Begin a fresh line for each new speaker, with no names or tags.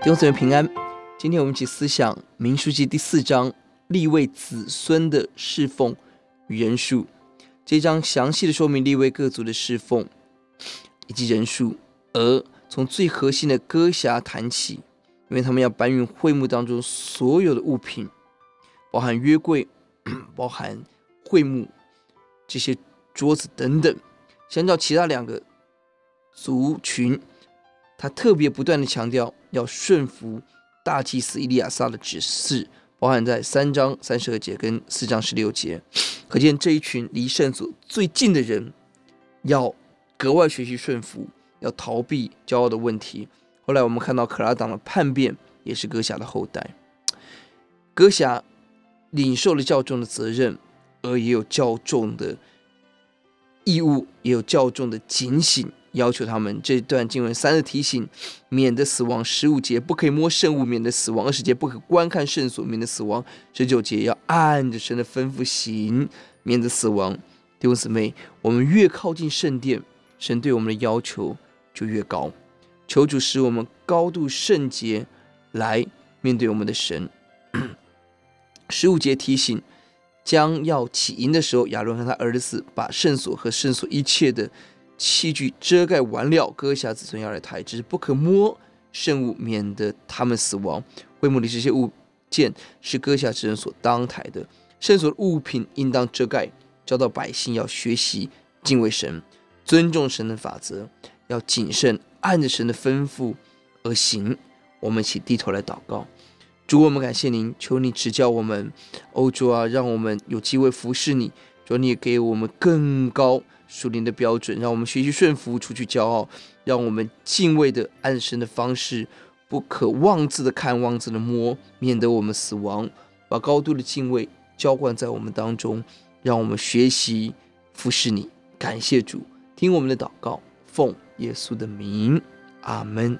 弟兄姊妹平安，今天我们一起思想民书记第四章立位子孙的侍奉与人数。这一章详细的说明立位各族的侍奉以及人数，而从最核心的歌辖谈起，因为他们要搬运会幕当中所有的物品，包含约柜，包含会幕这些桌子等等。相较其他两个族群，他特别不断的强调要顺服大祭司伊利亚撒的指示，包含在三章三十二节跟四章十六节。可见这一群离圣所最近的人，要格外学习顺服，要逃避骄傲的问题。后来我们看到可拉党的叛变，也是歌辖的后代。歌辖领受了较重的责任，而也有较重的义务，也有较重的警醒，要求他们这段经文三的提醒，免得死亡。十五节不可以摸圣物，免得死亡；二十节不可观看圣所，免得死亡；十九节要按着神的吩咐行，免得死亡。弟兄姊妹，我们越靠近圣殿，神对我们的要求就越高。求主使我们高度圣洁，来面对我们的神。十五节提醒，将要起营的时候，亚伦和他儿子把圣所和圣所一切的。器具遮盖完了，歌辖子孙要来抬，只是不可摸圣物，免得他们死亡。会幕里这些物件是歌辖之人所当抬的，圣所的物品应当遮盖，教导百姓要学习敬畏神，尊重神的法则，要谨慎按着神的吩咐而行。我们一起低头来祷告，主，我们感谢您，求你指教我们，欧洲啊，让我们有机会服侍你，求你给我们更高。属灵的标准，让我们学习顺服，除去骄傲；让我们敬畏的按神的方式，不可妄自的看，妄自的摸，免得我们死亡。把高度的敬畏浇灌在我们当中，让我们学习服侍你。感谢主，听我们的祷告，奉耶稣的名，阿门。